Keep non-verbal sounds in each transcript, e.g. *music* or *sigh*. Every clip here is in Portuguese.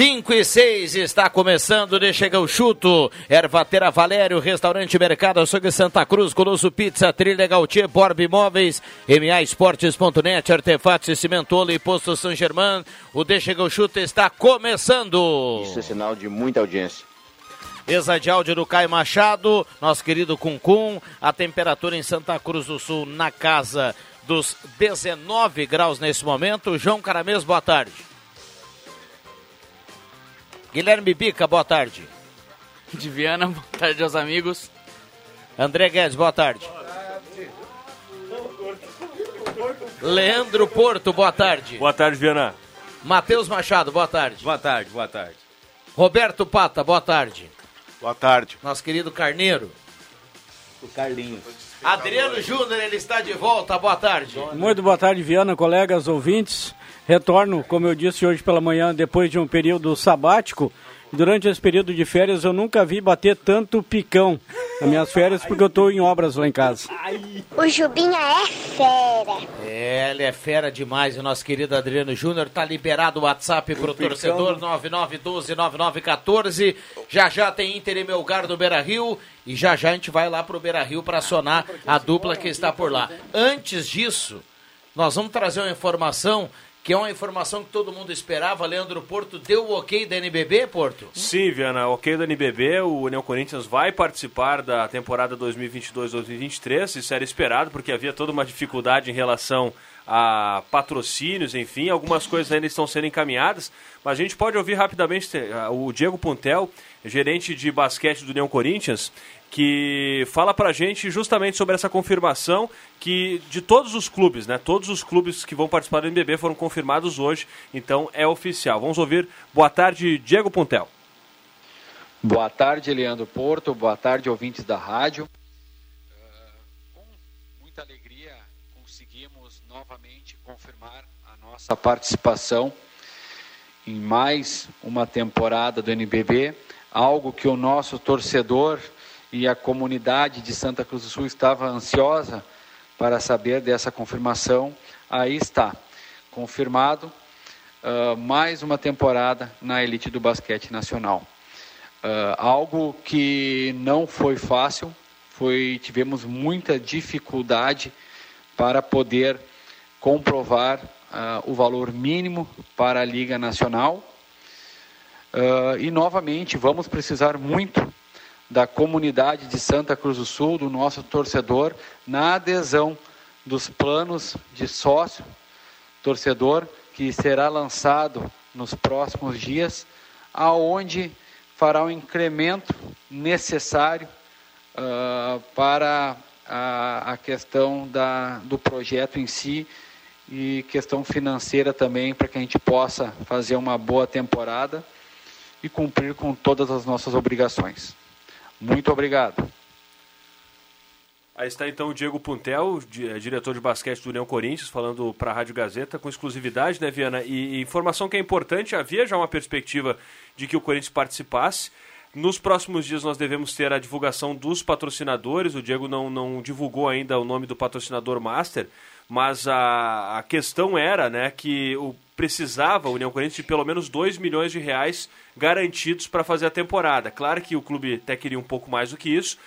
5 e 6 está começando, de chega o chuto. Ervatera Valério, Restaurante Mercado Açougue Santa Cruz, Colosso Pizza, Trilha Gautier, Borb Imóveis, MA Esportes.net, Artefatos e Cimentolo e Posto São Germán. O de chega o chuto está começando. Isso é sinal de muita audiência. Mesa de áudio do Caio Machado, nosso querido Cuncum. A temperatura em Santa Cruz do Sul na casa dos 19 graus nesse momento. João Caramês, boa tarde. Guilherme Bica, boa tarde. De Viana, *laughs* boa tarde aos amigos. André Guedes, boa tarde. Leandro Porto, boa tarde. Boa tarde, Viana. Matheus Machado, boa tarde. Boa tarde, boa tarde. Roberto Pata, boa tarde. Boa tarde. Nosso querido Carneiro. O Carlinhos. Adriano Júnior, ele está de volta, boa tarde. Muito boa tarde, Viana, colegas, ouvintes. Retorno, como eu disse hoje pela manhã, depois de um período sabático. Durante esse período de férias eu nunca vi bater tanto picão nas minhas férias porque eu estou em obras lá em casa. O Jubinha é fera. É, ele é fera demais. O nosso querido Adriano Júnior tá liberado o WhatsApp pro torcedor 99129914. Já já tem Inter e Melgar no Beira Rio. E já já a gente vai lá pro Beira Rio para acionar a dupla que está por lá. Antes disso, nós vamos trazer uma informação que é uma informação que todo mundo esperava. Leandro Porto deu o ok da NBB, Porto? Sim, Viana, ok da NBB. O União Corinthians vai participar da temporada 2022-2023. Isso era esperado, porque havia toda uma dificuldade em relação a patrocínios, enfim. Algumas coisas ainda estão sendo encaminhadas. Mas a gente pode ouvir rapidamente o Diego Puntel, gerente de basquete do União Corinthians, que fala pra gente justamente sobre essa confirmação que de todos os clubes, né? Todos os clubes que vão participar do NBB foram confirmados hoje, então é oficial. Vamos ouvir. Boa tarde, Diego Puntel. Boa tarde, Leandro Porto. Boa tarde, ouvintes da rádio. Uh, com muita alegria conseguimos novamente confirmar a nossa participação em mais uma temporada do NBB, algo que o nosso torcedor e a comunidade de Santa Cruz do Sul estava ansiosa para saber dessa confirmação. Aí está, confirmado uh, mais uma temporada na elite do basquete nacional. Uh, algo que não foi fácil, foi tivemos muita dificuldade para poder comprovar uh, o valor mínimo para a Liga Nacional. E novamente vamos precisar muito da comunidade de Santa Cruz do Sul, do nosso torcedor, na adesão dos planos de sócio torcedor que será lançado nos próximos dias, aonde fará o incremento necessário uh, para a, a questão da, do projeto em si e questão financeira também para que a gente possa fazer uma boa temporada e cumprir com todas as nossas obrigações. Muito obrigado. Aí está então o Diego Puntel, eh, diretor de basquete do União Corinthians, falando para a Rádio Gazeta com exclusividade, né, Viana? E, informação que é importante, havia já uma perspectiva de que o Corinthians participasse. Nos próximos dias nós devemos ter a divulgação dos patrocinadores. O Diego não, não divulgou ainda o nome do patrocinador master, mas a, a questão era né, que o, precisava, o União Corinthians, de pelo menos 2 milhões de reais garantidos para fazer a temporada. Claro que o clube até queria um pouco mais do que isso,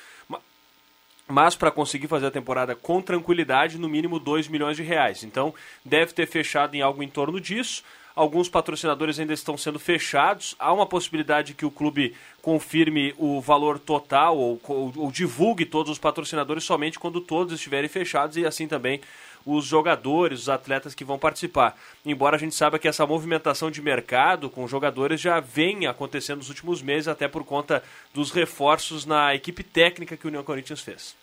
mas para conseguir fazer a temporada com tranquilidade, no mínimo 2 milhões de reais. Então, deve ter fechado em algo em torno disso. Alguns patrocinadores ainda estão sendo fechados. Há uma possibilidade que o clube confirme o valor total ou, ou, ou divulgue todos os patrocinadores somente quando todos estiverem fechados e assim também os jogadores, os atletas que vão participar. Embora a gente saiba que essa movimentação de mercado com jogadores já vem acontecendo nos últimos meses, até por conta dos reforços na equipe técnica que o União Corinthians fez.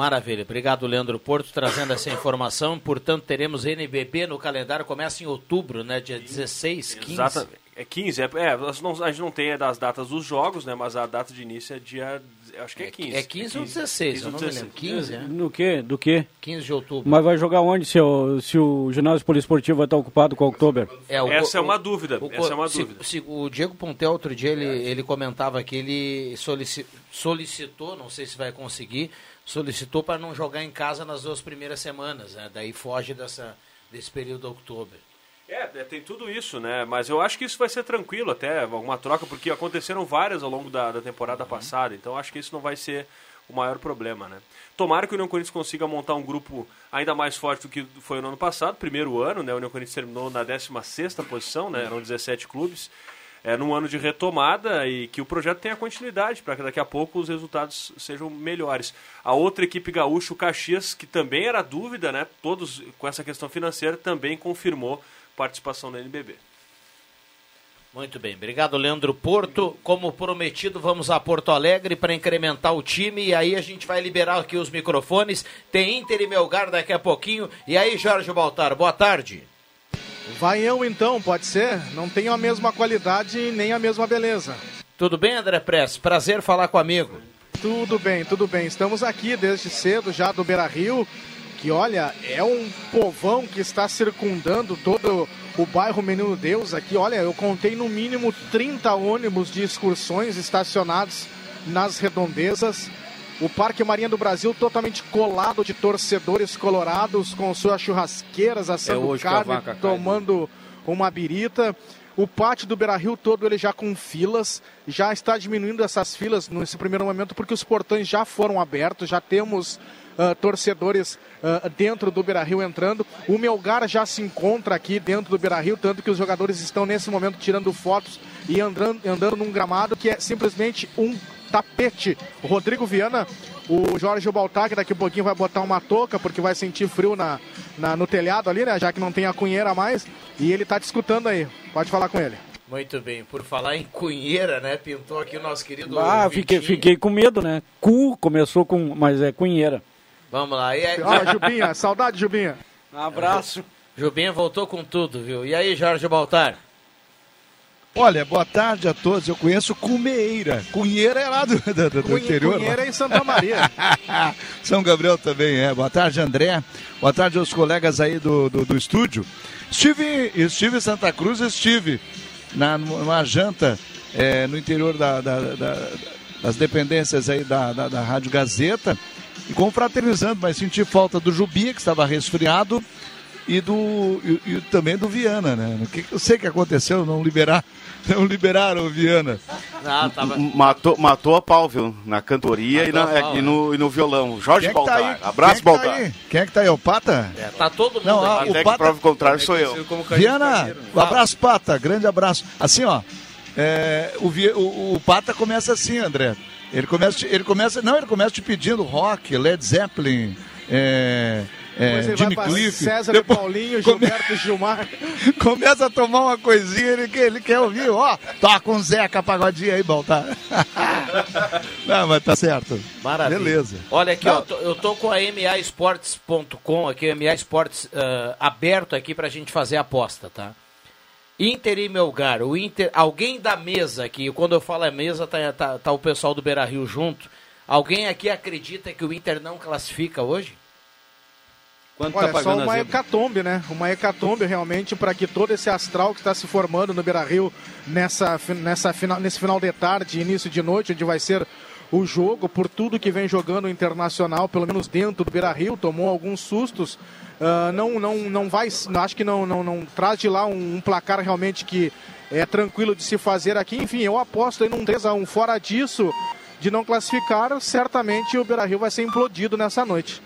Maravilha, obrigado Leandro Porto trazendo essa informação. Portanto, teremos NBB no calendário, começa em outubro, né? Dia 16, 15. Exatamente. É 15, é, é a gente não tem as datas dos jogos, né? Mas a data de início é dia. Acho que é 15. É 15 ou 16, 15 eu não 16. me lembro. 15, é? No quê? Do quê? 15 de outubro. Mas vai jogar onde se o, se o ginásio poliesportivo vai estar ocupado com o outubro? É, o, Essa é uma dúvida. O, Essa é uma se, dúvida. Se, o Diego Pontel, outro dia, ele, ele comentava que ele solicitou, não sei se vai conseguir, solicitou para não jogar em casa nas duas primeiras semanas, né? Daí foge dessa, desse período de outubro. É, é, tem tudo isso, né? Mas eu acho que isso vai ser tranquilo até, alguma troca, porque aconteceram várias ao longo da, da temporada passada, então acho que isso não vai ser o maior problema, né? Tomara que o União Corinthians consiga montar um grupo ainda mais forte do que foi no ano passado, primeiro ano, né? O União Corinthians terminou na 16ª posição, né? Eram 17 clubes. É num ano de retomada e que o projeto tenha continuidade para que daqui a pouco os resultados sejam melhores. A outra equipe gaúcha, o Caxias, que também era dúvida, né? Todos com essa questão financeira, também confirmou participação na NBB. Muito bem, obrigado Leandro Porto. Como prometido, vamos a Porto Alegre para incrementar o time e aí a gente vai liberar aqui os microfones. Tem Inter e Melgar daqui a pouquinho. E aí, Jorge Baltar, boa tarde. Vai eu então, pode ser? Não tenho a mesma qualidade nem a mesma beleza. Tudo bem, André Press? Prazer falar com amigo. Tudo bem, tudo bem. Estamos aqui desde cedo já do Beira Rio, que olha, é um povão que está circundando todo o bairro Menino Deus aqui. Olha, eu contei no mínimo 30 ônibus de excursões estacionados nas redondezas. O Parque Marinha do Brasil totalmente colado de torcedores colorados com suas churrasqueiras assando É carne, tomando uma birita. O pátio do Beira Rio todo ele já com filas, já está diminuindo essas filas nesse primeiro momento porque os portões já foram abertos, já temos uh, torcedores uh, dentro do Beira Rio entrando. O Melgar já se encontra aqui dentro do Beira Rio, tanto que os jogadores estão nesse momento tirando fotos e andando, andando num gramado que é simplesmente um tapete. O Rodrigo Viana, o Jorge Baltar, que daqui a pouquinho vai botar uma touca, porque vai sentir frio na, na, no telhado ali, né? Já que não tem a cunheira mais. E ele tá te escutando aí. Pode falar com ele. Muito bem, por falar em cunheira, né? Pintou aqui o nosso querido. Ah, fiquei, Vitinho. fiquei com medo, né? Cu começou com. Mas é cunheira. Vamos lá. E aí, Ó, Jubinha, saudade, Jubinha. Um *laughs* abraço. Jubinha voltou com tudo, viu? E aí, Jorge Baltar? Olha, boa tarde a todos. Eu conheço Cumeira. Cunheira é lá do, do, do Cunhe- interior. Cunheira é em Santa Maria. *laughs* São Gabriel também é. Boa tarde, André. Boa tarde aos colegas aí do, do, do estúdio. Estive, estive em Santa Cruz, estive na, numa janta é, no interior da- da- da- das dependências aí da, da, da Rádio Gazeta e confraternizando, mas senti falta do Jubia, que estava resfriado, e do e, e também do Viana, né? O que, que eu sei que aconteceu, não liberar, *laughs* não liberaram o Viana. Ah, tava. Matou, matou a pau, viu? Na cantoria e, na- a pau, e no, e no violão. Jorge é que tá Baltar. aí? Abraço, Quem é que tá Baltar. aí? Quem é que tá aí? É o Pata? É, tá todo mundo Não, ah, Até o que Pata- prova o contrário sou eu. Viana, um abraço, Pata. Grande abraço. Assim, ó. é, o, Vi- o- o Pata começa assim, André. Ele começa, te- ele começa, não, ele começa te pedindo rock, Led Zeppelin, é, é, Jimmy vai pra Cliff. César Depois- e Paulinho, come- Gilberto Gilmar. *laughs* começa a tomar uma coisinha, ele, quer- ele quer ouvir, ó, toca um Zeca Pagodinho aí, bom, tá? *laughs* não, mas tá certo. Maravilha. Beleza. Olha aqui, ó, eu tô com a MAEsportes.com aqui, MA Esportes ah, aberto aqui pra gente fazer a aposta, tá? Inter e Melgar, o Inter, alguém da mesa aqui, quando eu falo é mesa, tá, tá, tá o pessoal do Beira Rio junto. Alguém aqui acredita que o Inter não classifica hoje? Quanto Olha, tá só uma hecatombe, né? Uma hecatombe realmente para que todo esse astral que está se formando no Beira Rio nessa, nessa final, nesse final de tarde, início de noite, onde vai ser o jogo, por tudo que vem jogando o internacional, pelo menos dentro do Beira Rio, tomou alguns sustos. Ah, não, não, não vai, acho que não, não, não traz de lá um, um placar realmente que é tranquilo de se fazer aqui. Enfim, eu aposto aí num 3x1. Fora disso, de não classificar, certamente o Beira Rio vai ser implodido nessa noite.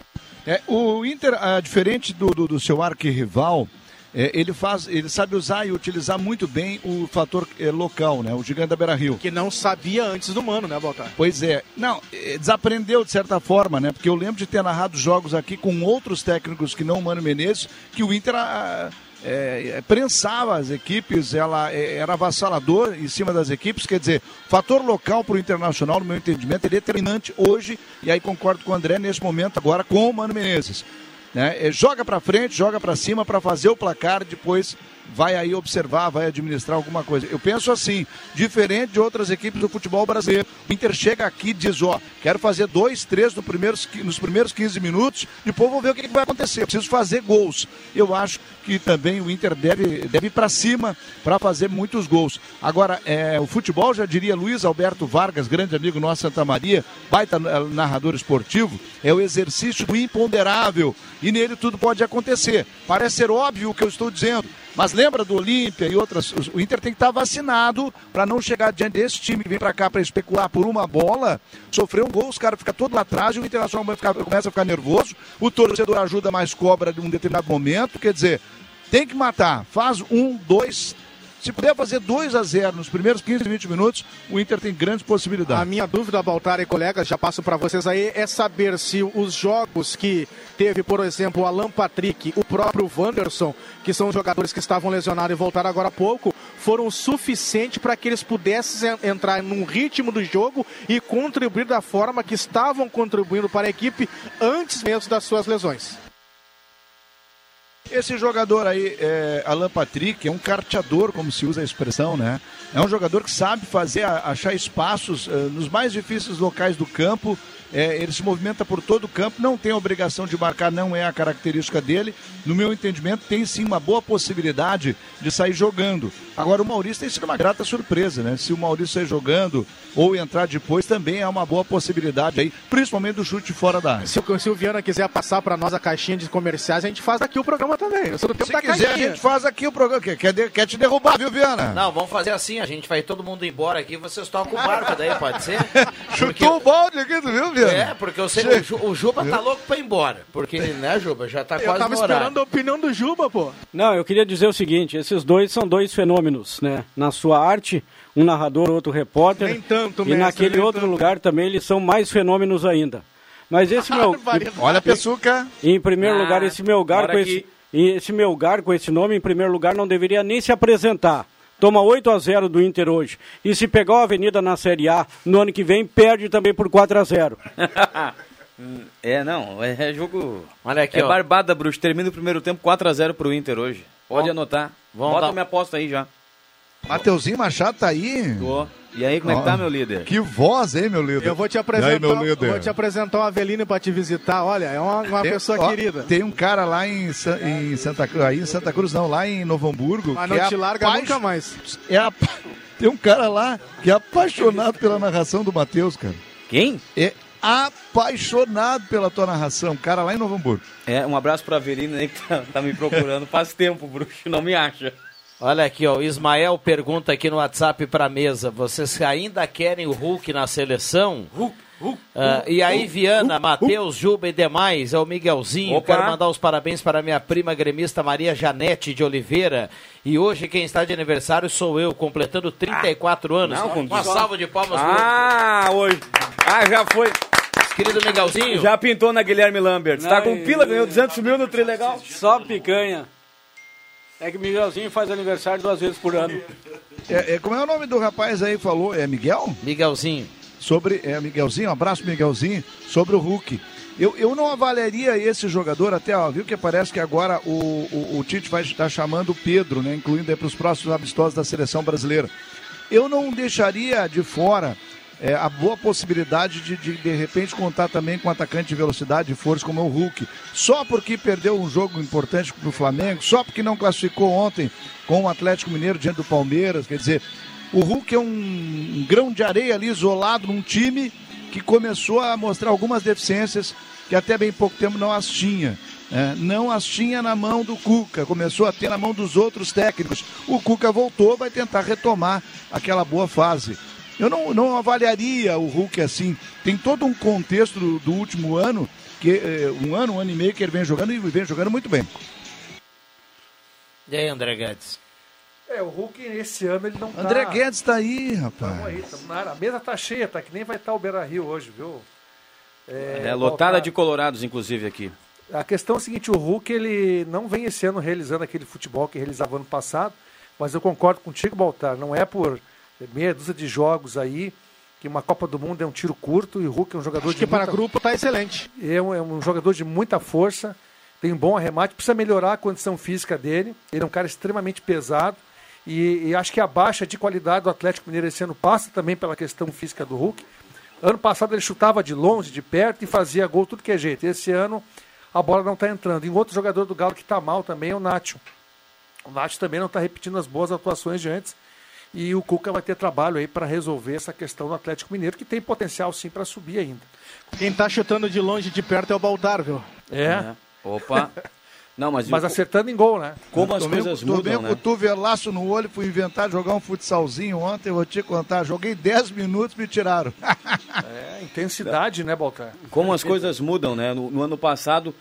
É, o Inter, ah, diferente do, do, do seu arquirrival, é, ele faz, ele sabe usar e utilizar muito bem o fator eh, local, né? O gigante da Beira Rio. Que não sabia antes do Mano, né, Baltar? Pois é. Não, eh, desaprendeu de certa forma, né? Porque eu lembro de ter narrado jogos aqui com outros técnicos que não o Mano Menezes, que o Inter ah, eh, prensava as equipes, ela eh, era avassalador em cima das equipes. Quer dizer, fator local para o Internacional, no meu entendimento, é determinante hoje, e aí concordo com o André nesse momento agora com o Mano Menezes. Né? Eh, Joga para frente, joga para cima para fazer o placar, depois vai aí observar, vai administrar alguma coisa. Eu penso assim, diferente de outras equipes do futebol brasileiro. O Inter chega aqui e diz, ó, quero fazer dois, três no primeiros, nos primeiros 15 minutos, depois vou ver o que, que vai acontecer. Eu preciso fazer gols. Eu acho que também o Inter deve, deve ir para cima para fazer muitos gols. Agora, é, o futebol, já diria Luiz Alberto Vargas, grande amigo nosso Santa Maria, baita eh, narrador esportivo, é o exercício do imponderável. e nele tudo pode acontecer. Parece ser óbvio o que eu estou dizendo, mas lembra do Olímpia e outras, o Inter tem que estar vacinado para não chegar diante desse time que vem para cá para especular por uma bola, sofrer um gol, os caras ficam todo lá atrás e o Internacional vai ficar- começa a ficar nervoso, o torcedor ajuda, mas cobra de um determinado momento, quer dizer, tem que matar, faz um, dois, se puder fazer 2 a 0 nos primeiros 15, 20 minutos, o Inter tem grandes possibilidades. A minha dúvida, Baltar e colegas, já passo para vocês aí, é saber se os jogos que teve, por exemplo, o Alan Patrick, o próprio Wanderson, que são jogadores que estavam lesionados e voltaram agora há pouco, foram suficientes para que eles pudessem en- entrar num ritmo do jogo e contribuir da forma que estavam contribuindo para a equipe antes mesmo das suas lesões. Esse jogador aí, é, Alan Patrick, é um carteador, como se usa a expressão, né? É um jogador que sabe fazer, achar espaços eh, nos mais difíceis locais do campo. É, ele se movimenta por todo o campo, não tem obrigação de marcar, não é a característica dele. No meu entendimento, tem sim uma boa possibilidade de sair jogando. Agora, o Maurício tem sido uma grata surpresa, né? Se o Maurício sair jogando ou entrar depois, também é uma boa possibilidade aí, principalmente do chute fora da área. Se o, se o Viana quiser passar para nós a caixinha de comerciais, a gente faz aqui o programa também. Eu sou do tempo Se da quiser, a caixinha. gente faz aqui o programa. Quer, quer, quer te derrubar, viu, Viana? Não, vamos fazer assim, a gente vai todo mundo embora aqui, vocês tocam o barco daí, pode ser? *laughs* Chutou o balde aqui, tu viu, Viana? É, porque eu sei que o, o Juba tá louco pra ir embora. Porque, né, Juba, já tá Eu quase tava no horário. esperando a opinião do Juba, pô. Não, eu queria dizer o seguinte: esses dois são dois fenômenos, né? Na sua arte, um narrador, outro repórter. Nem tanto, E mestre, naquele outro tanto. lugar também eles são mais fenômenos ainda. Mas esse *laughs* meu. Olha a Pessuca. Em primeiro Ah, lugar, esse Melgar com esse, esse Melgar com esse nome, em primeiro lugar, não deveria nem se apresentar. Toma 8 a 0 do Inter hoje. E se pegar a Avenida na Série A no ano que vem, perde também por 4 a 0 *laughs* É, não, é, é jogo. Olha aqui, é ó. barbada, Bruxo. Termina o primeiro tempo 4x0 pro Inter hoje. Pode anotar. Vamos Bota dar- minha aposta aí já. Mateuzinho Machado tá aí. Tô. E aí, como é que tá, meu líder? Que voz, hein, meu líder? Eu vou te E aí, apresentar, meu líder? vou te apresentar o Avelino para te visitar. Olha, é uma, uma Tem- pessoa ó, querida. Tem um cara lá em, Sa- em Santa Cruz, aí em Santa Cruz não, lá em Novo Hamburgo. Mas que não é te larga apa- nunca mais. É apa- *laughs* Tem um cara lá que é apaixonado pela narração do Matheus, cara. Quem? É apaixonado pela tua narração, cara lá em Novo Hamburgo. É, um abraço pra Avelina aí que tá, tá me procurando faz tempo, Bruxo. Não me acha. Olha aqui, ó, o Ismael pergunta aqui no WhatsApp pra mesa, vocês ainda querem o Hulk na seleção? Ah, e aí, Viana, Matheus, Juba e demais, é o Miguelzinho. Opa. Quero mandar os parabéns para minha prima gremista Maria Janete de Oliveira. E hoje quem está de aniversário sou eu, completando 34 anos. não, Uma salva de palmas pro Ah, hoje. Ah, já foi. querido Miguelzinho. Já pintou na Guilherme Lambert. Tá com Não, pila, ganhou 200 mil no Trilegal. Só picanha. É que Miguelzinho faz aniversário duas vezes por ano. É, é, como é o nome do rapaz aí que falou? É Miguel? Miguelzinho. sobre é, Miguelzinho, um abraço Miguelzinho, sobre o Hulk. Eu, eu não avaliaria esse jogador até, ó, viu que parece que agora o, o, o Tite vai estar chamando o Pedro, né, incluindo para os próximos amistosos da seleção brasileira. Eu não deixaria de fora é, a boa possibilidade de, de de repente contar também com um atacante de velocidade e força como é o Hulk. Só porque perdeu um jogo importante para o Flamengo, só porque não classificou ontem com o Atlético Mineiro diante do Palmeiras, quer dizer, o Hulk é um, um grão de areia ali isolado num time que começou a mostrar algumas deficiências que até bem pouco tempo não as tinha. né? não as tinha na mão do Cuca, começou a ter na mão dos outros técnicos. O Cuca voltou, vai tentar retomar aquela boa fase. Eu não, não avaliaria o Hulk assim. Tem todo um contexto do, do último ano, que eh, um ano, um ano e meio que ele vem jogando e vem jogando muito bem. E aí, André Guedes? É, o Hulk esse ano ele não tá... André Guedes tá aí, Tamo rapaz. aí, tamo na. A mesa tá cheia, tá que nem vai estar o Beira Rio hoje, viu? É, lotada de colorados, inclusive, aqui. A questão é a seguinte, o Hulk ele não vem esse ano realizando aquele futebol que realizava ano passado, mas eu concordo contigo, Baltar, não é por meia dúzia de jogos aí que uma Copa do Mundo é um tiro curto e o Hulk é um jogador Acho de que para muita- grupo tá excelente. é um, é um jogador de muita força, tem um bom arremate, precisa melhorar a condição física dele. Ele é um cara extremamente pesado e, e acho que a baixa de qualidade do Atlético Mineiro esse ano passa também pela questão física do Hulk. Ano passado ele chutava de longe, de perto e fazia gol tudo que é jeito. Esse ano a bola não está entrando. E um outro jogador do Galo que está mal também é o Nacho. O Nacho também não está repetindo as boas atuações de antes. E o Cuca vai ter trabalho aí para resolver essa questão do Atlético Mineiro, que tem potencial sim para subir ainda. Quem tá chutando de longe e de perto é o Baltar, viu? É. Opa. Não, mas, *laughs* Mas eu- acertando em gol, né? como as Tomei, coisas tomei mudam, um né? cotovelaço no olho, fui inventar jogar um futsalzinho ontem, eu vou te contar. Joguei 10 minutos, me tiraram. *laughs* É, intensidade, né, Baltar? Como as coisas mudam, né? No, no ano passado,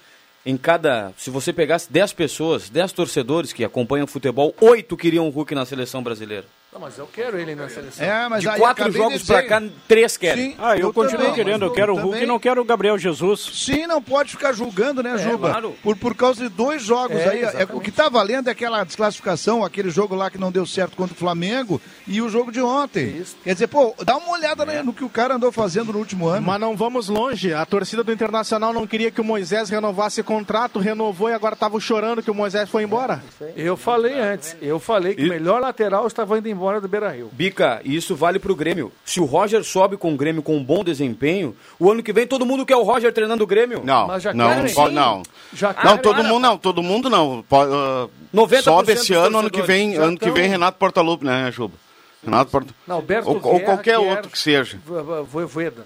em cada. Se você pegasse 10 pessoas, 10 torcedores que acompanham futebol, 8 queriam o Hulk na seleção brasileira. Não, mas eu quero ele na seleção. É, mas De aí quatro jogos de pra dizer- cá, três querem. Sim, Ah, eu, continuo também, querendo, eu quero o também- Hulk e não quero o Gabriel Jesus. Sim, não pode ficar julgando, né, Juba? claro. Por, por causa de dois jogos É, aí. é, exatamente. o que tá valendo é aquela desclassificação, aquele jogo lá que não deu certo contra o Flamengo e o jogo de ontem. Isso. Quer dizer, pô, dá uma olhada né, no que o cara andou fazendo no último ano. Mas não vamos longe. A torcida do Internacional não queria que o Moisés renovasse contrato, renovou e agora tava chorando que o Moisés foi embora. Eu falei antes, eu falei que o melhor lateral estava indo embora do Beira Rio. Bica, e isso vale pro Grêmio. Se o Roger sobe com o Grêmio com um bom desempenho, o ano que vem todo mundo quer o Roger treinando o Grêmio. Não, Mas já não, querem. pode- não. Já Não, todo mundo não, todo mundo não. Po- ah, 90% sobe esse ano, ano que vem, já ano que vem Renato Portaluppi, né, Juba? Renato Porta... Não, Alberto ou, ou Guerra qualquer quer outro que seja. Vo- vo- Voivoda.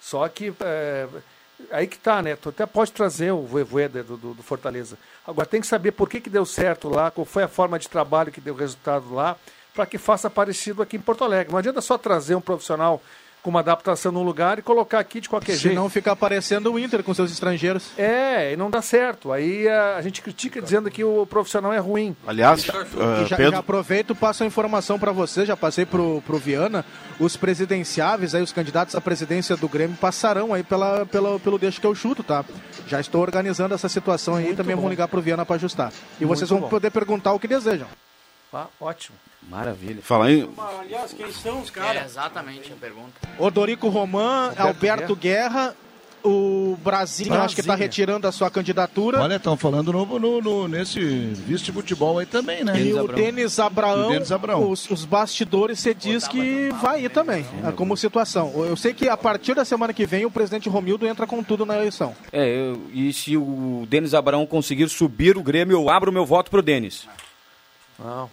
Só que é, aí que tá, né? Tu até pode trazer o Voivoda do, do, do Fortaleza. Agora tem que saber por que, que deu certo lá, qual foi a forma de trabalho que deu resultado lá, para que faça parecido aqui em Porto Alegre. Não adianta só trazer um profissional com uma adaptação num lugar e colocar aqui de qualquer jeito. Senão fica aparecendo o Inter com seus estrangeiros. É, e não dá certo. Aí a, a gente critica dizendo que o profissional é ruim. Aliás, E ah, já, já Pedro, aproveito e passo a informação para você, já passei pro, pro Viana, os presidenciáveis, aí, os candidatos à presidência do Grêmio passarão aí pela, pela, pelo Deixa que eu chuto, tá? Já estou organizando essa situação aí, Muito também bom. vou ligar pro Viana para ajustar. E Muito vocês vão bom. poder perguntar o que desejam. Ah, ótimo. Maravilha. falar em... Aliás, quem são os É exatamente a pergunta. Odorico Roman, Alberto, Guerra. o Brasil, acho que está retirando a sua candidatura. Olha, estão falando no, no, no- nesse vice de futebol aí também, né? E o Denis Abraão, Denis Abraão. Os, os bastidores, você diz que vai ir também, é, como situação. Eu sei que a partir da semana que vem o presidente Romildo entra com tudo na eleição. É, eu- e se o Denis Abraão conseguir subir o Grêmio, eu abro meu voto pro Denis. Não.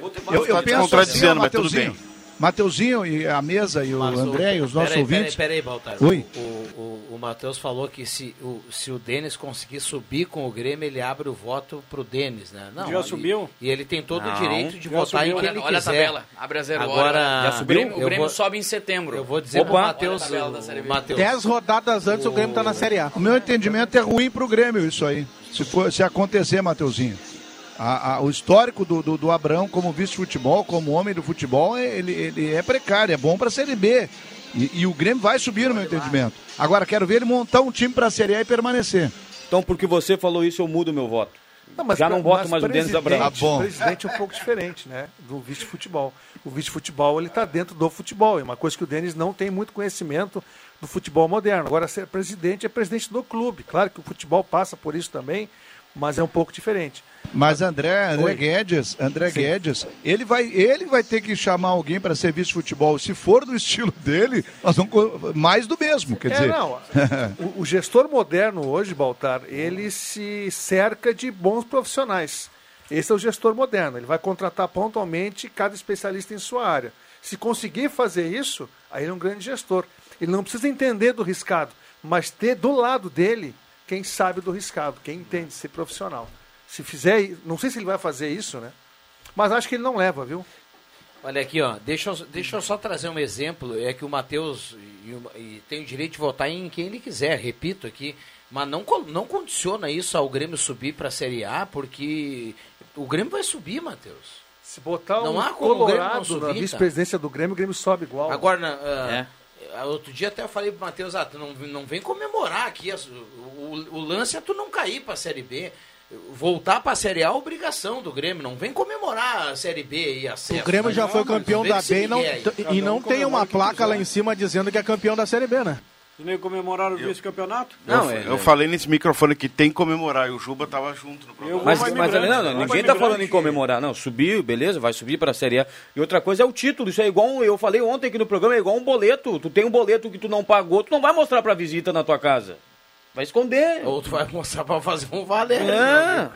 Bom. Eu, eu Tá penso contradizendo, assim, ó, mas tudo bem. Mateuzinho. Mateuzinho e a mesa e o Mas André e os nossos peraí, ouvintes. Peraí, peraí, Baltar. Oi. O, o, o Matheus falou que se o, se o Denis conseguir subir com o Grêmio, ele abre o voto pro Denis, né? Não, Já subiu? E ele tem todo Não. o direito de Já votar em subiu. quem Olha, ele olha a quiser. tabela. Abre a zero Agora, hora. Já subiu? O Grêmio, o Eu Grêmio vou- sobe em setembro. Eu vou dizer Opa. pro Olha a Matheus, o. Dez rodadas antes o Grêmio está na Série A. O meu entendimento é ruim pro Grêmio isso aí. Se, for, se acontecer, Mateuzinho. A- a- o histórico do, do, do Abrão como vice-futebol, como homem do futebol, é- ele, ele é precário, é bom pra Série B. E, e o Grêmio vai subir, no meu entendimento. Agora, quero ver ele montar um time pra Série A e permanecer. Então, porque você falou isso, eu mudo meu voto. Não, mas Já não voto mas mais o Denis presidente- Abraão. Tá bom. O presidente é um pouco diferente, né? Do vice-futebol. O vice-futebol, ele está dentro do futebol. É uma coisa que o Denis não tem muito conhecimento do futebol moderno. Agora, ser presidente é presidente do clube. Claro que o futebol passa por isso também, mas é um pouco diferente. Mas André, André Oi. Guedes, André Guedes, ele vai, ele vai ter que chamar alguém para ser vice-futebol. Se for do estilo dele, nós vamos mais do mesmo, quer É, dizer. não. *laughs* o, o gestor moderno hoje, Baltar, ele se cerca de bons profissionais. Esse é o gestor moderno. Ele vai contratar pontualmente cada especialista em sua área. Se conseguir fazer isso, aí ele é um grande gestor. Ele não precisa entender do riscado, mas ter do lado dele quem sabe do riscado, quem entende ser profissional. Se fizer, não sei se ele vai fazer isso, né? Mas acho que ele não leva, viu? Olha aqui, ó, deixa eu, deixa eu só trazer um exemplo. É que o Matheus e, o- e tem o direito de votar em quem ele quiser, repito aqui. Mas não, não condiciona isso ao Grêmio subir para a Série A, porque o Grêmio vai subir, Matheus. Se botar Não um há como o Colorado subir, na tá? vice-presidência do Grêmio, o Grêmio sobe igual. Agora, na- ah, ah, outro dia até eu falei pro Matheus, ah, tu não, não vem comemorar aqui. as- o, o lance é tu não cair pra Série B. Voltar pra Série A é obrigação do Grêmio. Não vem comemorar a Série B e acesso. O Grêmio já Não, foi mas campeão da B e não, e não tem uma placa lá em cima dizendo que é campeão da Série B, né? E nem comemoraram o vice-campeonato? Não, eu, é- eu falei nesse microfone que tem que comemorar e o Juba tava junto no programa. Mas, Vai mas migrante, não, não, ninguém tá migrante. falando em comemorar. Não, subiu, beleza, vai subir para a Série A. E outra coisa é o título. Isso é igual, um- eu falei ontem aqui no programa, é igual um boleto. Tu tem um boleto que tu não pagou, tu não vai mostrar pra visita na tua casa. Vai esconder. Ou tu vai mostrar pra fazer um valer. É.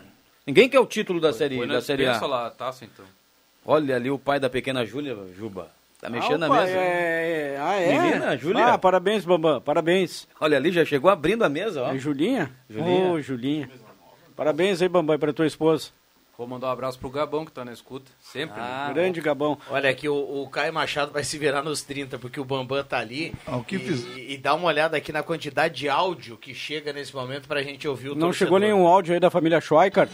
Ninguém quer o título da Série, Põe da na série A. lá a taça, então. Olha ali o pai da pequena Júlia, Juba. Tá mexendo Opa, na mesa. É, é- ah, é? Menina, Júlia. Ah, parabéns, Bambam, parabéns. Olha ali, já chegou abrindo a mesa, ó. É Julinha? Julinha. Ô, Julinha. Parabéns aí, Bambam, para tua esposa. Vou mandar um abraço pro Gabão que tá na escuta. Sempre. Ah, né? Grande Gabão. Olha aqui, o, o Caio Machado vai se virar nos 30, porque o Bambam tá ali. Ah, o que e, fiz- e- e dá uma olhada aqui na quantidade de áudio que chega nesse momento pra gente ouvir o Não torcedor. chegou nenhum áudio aí da família Schweikart.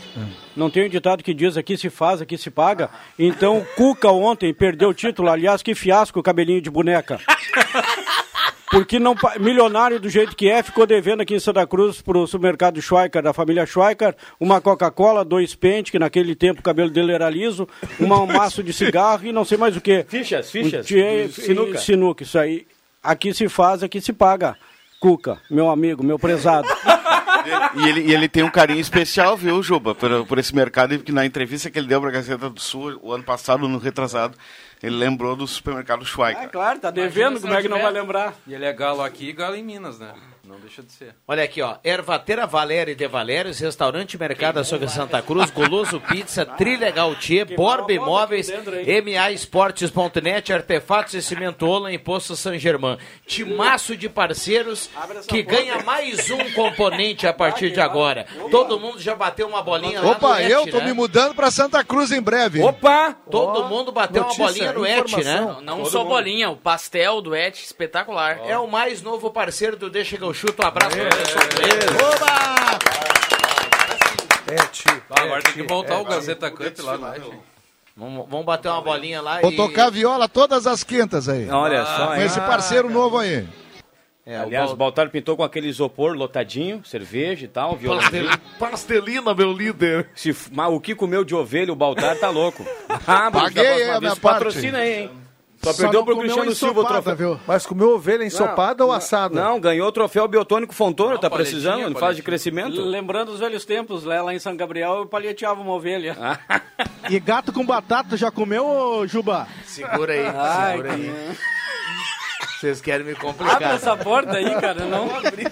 Não tem um ditado que diz aqui se faz, aqui se paga. Então, o Cuca ontem perdeu o título. Aliás, que fiasco o cabelinho de boneca. *laughs* Porque não, milionário do jeito que é, ficou devendo aqui em Santa Cruz pro supermercado Schweikart, da família Schweikart, uma Coca-Cola, dois pentes, que naquele tempo o cabelo dele era liso, uma- um maço de cigarro e não sei mais o que. Fichas, fichas. Um sinuca. Sinuca, isso aí. Aqui se faz, aqui se paga. Cuca, meu amigo, meu prezado. E ele, e ele tem um carinho especial, viu, Juba, por, por esse mercado, que na entrevista que ele deu para a Gazeta do Sul, o ano passado, no retrasado, ele lembrou do supermercado Schweikart. claro, tá devendo, como é que não vai lembrar? E ele é galo aqui e galo em Minas, né? Não deixa de ser. Olha aqui, ó. Ervateira Valéria e de Valérios, Restaurante Mercado Açougue Santa Cruz, *laughs* Goloso Pizza, Trilha Gautier, Borba Imóveis, MA Esportes.net, Artefatos e Cimento Olan e Poço San Germán. Timaço de parceiros que ganha mais um componente a partir de agora. Todo mundo já bateu uma bolinha lá Opa, no Et, eu tô né? me mudando pra Santa Cruz em breve. Opa! Todo mundo bateu Notícia, uma bolinha no Et, né? Não, não só bolinha, o pastel do Et, espetacular. É o mais novo parceiro do Deixa que eu chuto. Um abraço pra você. Ah, agora tem que voltar o Gazeta Cup lá no Et. Vamos, vamos bater uma bolinha lá Vou e... tocar viola todas as quintas aí. Olha só, Com hein? esse parceiro novo aí. É, Aliás, o Baltar pintou com aquele isopor lotadinho, cerveja e tal, violãozinho. Pastelina, meu líder. Se, mas o que comeu de ovelha, o Baltar tá louco. Ah, mas Paguei a minha vez parte. patrocina aí, hein? Só, Só perdeu não pro Cristiano Silva o troféu. viu? Mas comeu ovelha ensopada ou assada? Não, ganhou o troféu biotônico Fontoura, tá precisando, em fase de crescimento. Lembrando os velhos tempos, lá lá em São Gabriel eu palheteava uma ovelha. *laughs* E gato com batata já comeu, ô, Juba? Segura aí, Ai, segura aí. que- Vocês querem me Abre complicar. essa porta aí, cara, não *laughs* abri.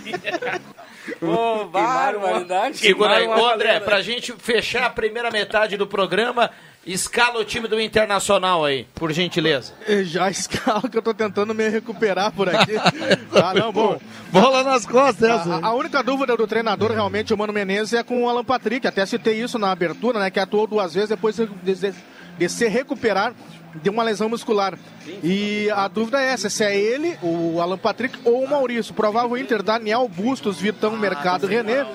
Ô, barbaridade. Segura aí. Ô, André, pra gente fechar a primeira metade do programa, escala o time do Internacional aí, por gentileza. *laughs* Já escala que eu tô tentando me recuperar por aqui. *laughs* ah, não, bom. Bola nas costas essa. A, a única dúvida do treinador, realmente, o Mano Menezes, é com o Alan Patrick. Até citei isso na abertura, né? Que atuou duas vezes depois de, de- de se recuperar de uma lesão muscular. E a dúvida é essa: se é ele, o Alan Patrick ou o Maurício. Provável Inter, Daniel Bustos, Vitão, Mercado, René.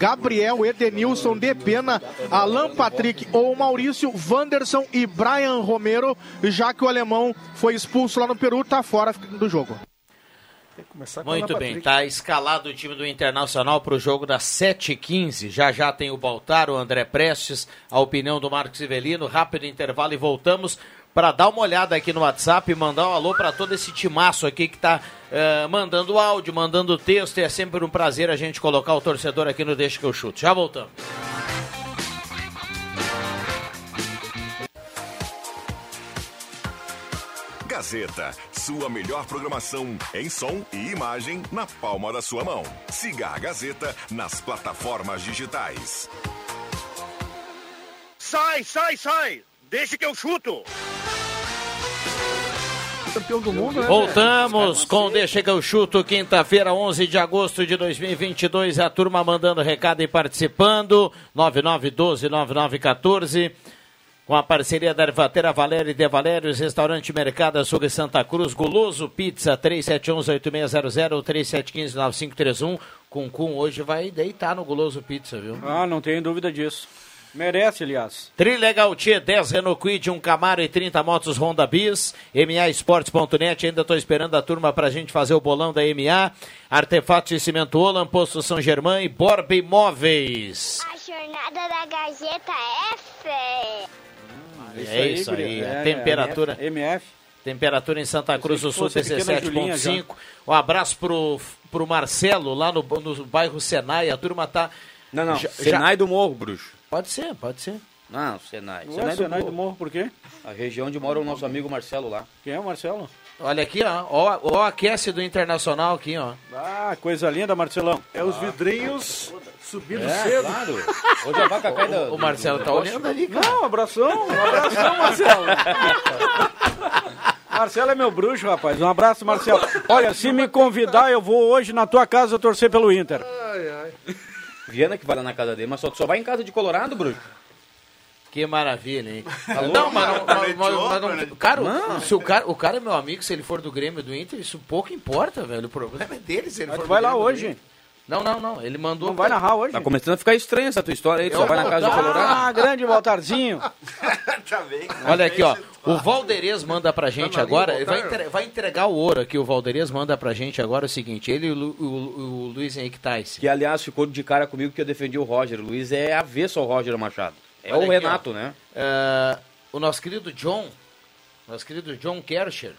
Gabriel, Edenilson, Depena, Alan Patrick ou Maurício, Wanderson e Brian Romero, já que o alemão foi expulso lá no Peru, tá fora do jogo. Muito bem, Patrick. tá escalado o time do Internacional para o jogo das 7h15. Já já tem o Baltar, o André Prestes, a opinião do Marcos Ivelino. Rápido intervalo e voltamos para dar uma olhada aqui no WhatsApp e mandar um alô para todo esse timaço aqui que tá eh, mandando áudio, mandando texto. E é sempre um prazer a gente colocar o torcedor aqui no Deixa que eu chuto. Já voltamos. Gazeta, sua melhor programação em som e imagem na palma da sua mão. Siga a Gazeta nas plataformas digitais. Sai, sai, sai! Deixa que eu chuto! Campeão do mundo, né? Voltamos com o Deixa que eu chuto, quinta-feira, 11 de agosto de 2022. A turma mandando recado e participando. 9912-9914. Com a parceria da Ervateira Valéria e De Valérios, Restaurante Mercado Açougue Santa Cruz, Goloso Pizza 3711-8600 ou 3715-9531. Cuncum hoje vai deitar no Goloso Pizza, viu? Ah, não tenho dúvida disso. Merece, aliás. Trilegal Tia, 10 Renault Quid, um Camaro e 30 motos Honda Bis, MAEsportes.net, ainda estou esperando a turma para a gente fazer o bolão da MA, Artefatos de Cimento Olan, Posto São Germán e Borba Imóveis. A jornada da Gazeta é fé. É isso aí, guria. a É, temperatura. MF. Temperatura em Santa Cruz do Sul, fosse a pequena Julinha 17.5. Um abraço pro, pro Marcelo, lá no, no bairro Senai, a turma tá... Não, não, Já- Senai do Morro, bruxo. Pode ser, pode ser. Não, Senai. Ué, Senai do Morro, por quê? A região onde mora o nosso amigo Marcelo lá. Quem é o Marcelo? Olha aqui, ó, ó, ó o aquece do Internacional aqui, ó. Ah, coisa linda, Marcelão. É os vidrinhos subindo É, cedo. claro. Hoje a vaca cai *laughs* da... O Marcelo tá olhando ali, cara. Não, abração, um abração, Marcelo. *laughs* Marcelo é meu bruxo, rapaz. Um abraço, Marcelo. Olha, se me convidar, eu vou hoje na tua casa torcer pelo Inter. Viana que vai lá na casa dele, mas só, só vai em casa de Colorado, Bruxo. Que maravilha, hein? Alô? Não, mas não. Mas, mas- mas não- Né? cara, Não. o- se o cara, o cara é meu amigo, se ele for do Grêmio do Inter, isso pouco importa, velho. O problema é dele, se ele Mas for tu do vai lá Grêmio do hoje? Não, não, não. Ele mandou. Não vai narrar hoje? Tá começando a ficar estranha essa tua história aí, tu só vai na casa de dar. Colorado. Ah, grande Valtarzinho. *laughs* Olha aqui, ó. O Valderez manda pra gente Tá linha, agora. Vai, Valtar? entre- vai entregar o ouro aqui. O Valderez manda pra gente agora o seguinte: ele e o, Lu- o, o Luiz Henrique Tais. Que, aliás, ficou de cara comigo que eu defendi o Roger. O Luiz é avesso ao Roger Machado. É Olha o aqui, Renato, ó. né? Ah, o nosso querido John, nosso querido John Kercher,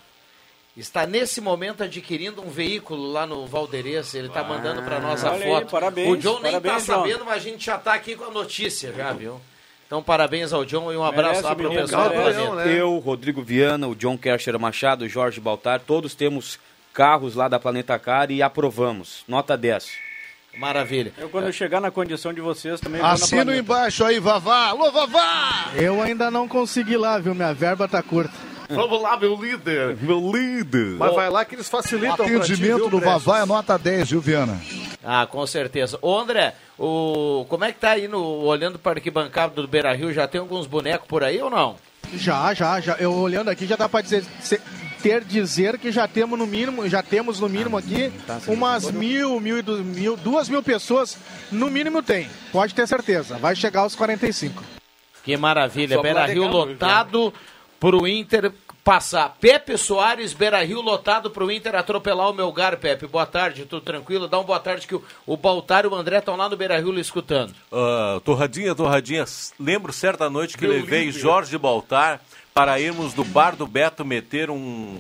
está nesse momento adquirindo um veículo lá no Valderez. Ele está mandando para nós a aí, foto. parabéns, o John nem está sabendo, mas a gente já está aqui com a notícia, já viu? Então, parabéns ao John e um abraço Merece lá o para o pessoal do merece. planeta. Eu, Rodrigo Viana, o John Kercher Machado, o Jorge Baltar, todos temos carros lá da Planeta Car e aprovamos. Nota 10. Maravilha. Eu, quando chegar na condição de vocês, também vou na Assina Planeta. embaixo aí, Vavá. Alô, Vavá! Eu ainda não consegui lá, viu? Minha verba tá curta. Vamos lá, meu líder. Meu líder. Mas vai lá que eles facilitam pra ti, Atendimento viu, do? Vavá é nota 10, viu, Viana? Ah, com certeza. Ô, André, o... como é que tá aí no... olhando para o arquibancada do Beira Rio? Já tem alguns bonecos por aí ou não? Já, já, já. Eu olhando aqui já dá pra dizer, se- ter dizer que já temos no mínimo, já temos no mínimo aqui umas mil, mil e du- mil, duas mil pessoas, no mínimo tem. Pode ter certeza. Vai chegar aos 45. Que maravilha. Só Beira Rio legal, lotado pro Inter passar. Pepe Soares, Beira Rio lotado pro Inter atropelar o Melgar, Pepe. Boa tarde, tudo tranquilo? Dá uma boa tarde que o, o Baltar e o André estão lá no Beira Rio escutando. Ah, torradinha, torradinha. Lembro certa noite que Meu levei líder. Jorge Baltar para irmos do bar do Beto meter um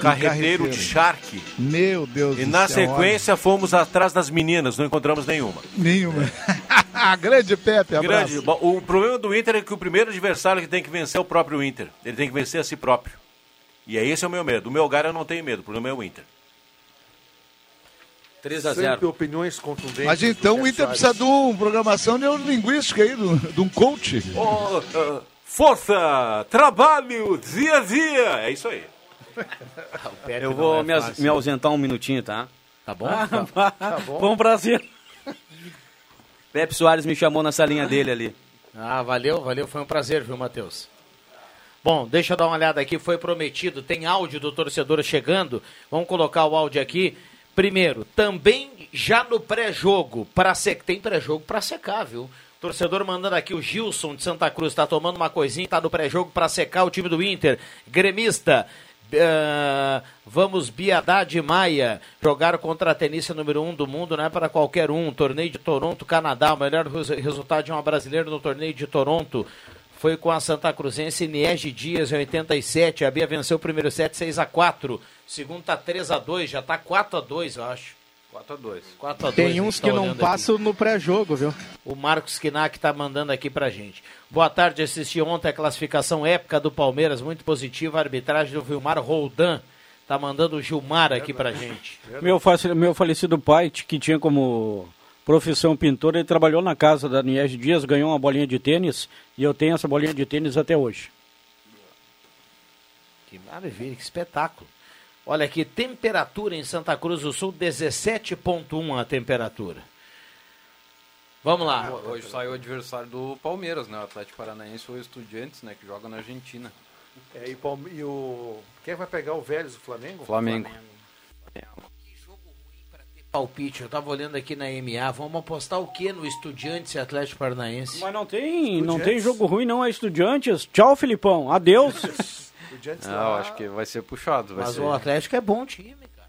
carreteiro de charque. Meu Deus E do na céu, sequência fomos atrás das meninas, não encontramos nenhuma. olha. Nenhuma. *laughs* Grande Pepe, abraço. Grande. O problema do Inter é que o primeiro adversário que tem que vencer é o próprio Inter. Ele tem que vencer a si próprio. E é esse é o meu medo. O meu lugar eu não tenho medo, o problema é o Inter. 3 Sempre opiniões contundentes. Mas então o Inter precisa de uma programação neurolinguística aí, de um- de um coach. Oh, ah, força, trabalho, dia a dia. É isso aí. Eu vou me, aus- me ausentar um minutinho, tá? Tá bom? Tá bom. Bom prazer. Pepe Soares me chamou na salinha dele ali. Ah, valeu, valeu. Foi um prazer, viu, Matheus? Bom, deixa eu dar uma olhada aqui. Foi prometido, tem áudio do torcedor chegando. Vamos colocar o áudio aqui. Primeiro, também já no pré-jogo, para sec... tem pré-jogo para secar, viu? Torcedor mandando aqui o Gilson de Santa Cruz, tá tomando uma coisinha, tá no pré-jogo para secar o time do Inter. Gremista, ah, vamos Biadad e Maia jogar contra a tenista número 1 um do mundo, não é para qualquer um. Torneio de Toronto, Canadá, o melhor res- resultado de uma brasileira no torneio de Toronto. Foi com a Santa Cruzense Niege Dias em 87. A Bia venceu o primeiro set 6 a 4 Segundo tá 3 a 2 já tá 4 a 2 eu acho. 4 a 2 4 a 2 Tem uns que não passam no pré-jogo, viu? o Marcos Kinak está mandando aqui pra gente. Boa tarde, assisti ontem a classificação épica do Palmeiras, muito positiva, a arbitragem do Vilmar Roldan. Tá mandando o Gilmar aqui pra gente. Meu, meu falecido pai, que tinha como profissão pintor, ele trabalhou na casa da Niege Dias, ganhou uma bolinha de tênis e eu tenho essa bolinha de tênis até hoje. Que maravilha, que espetáculo. Olha aqui, temperatura em Santa Cruz do Sul, 17.1 a temperatura. Vamos lá. Hoje saiu o adversário do Palmeiras, né? O Atlético Paranaense ou o Estudiantes, né? Que joga na Argentina. É, e, Palme- e o... Quem vai pegar o Vélez, o Flamengo? Flamengo. Palpite, eu tava olhando aqui na MA, vamos apostar o que no Estudiantes e Atlético Paranaense? Mas não tem, não tem jogo ruim não, é Estudiantes. Tchau, Filipão. Adeus. *laughs* Não, acho que vai ser puxado. Vai Mas ser... o Atlético é bom time, cara.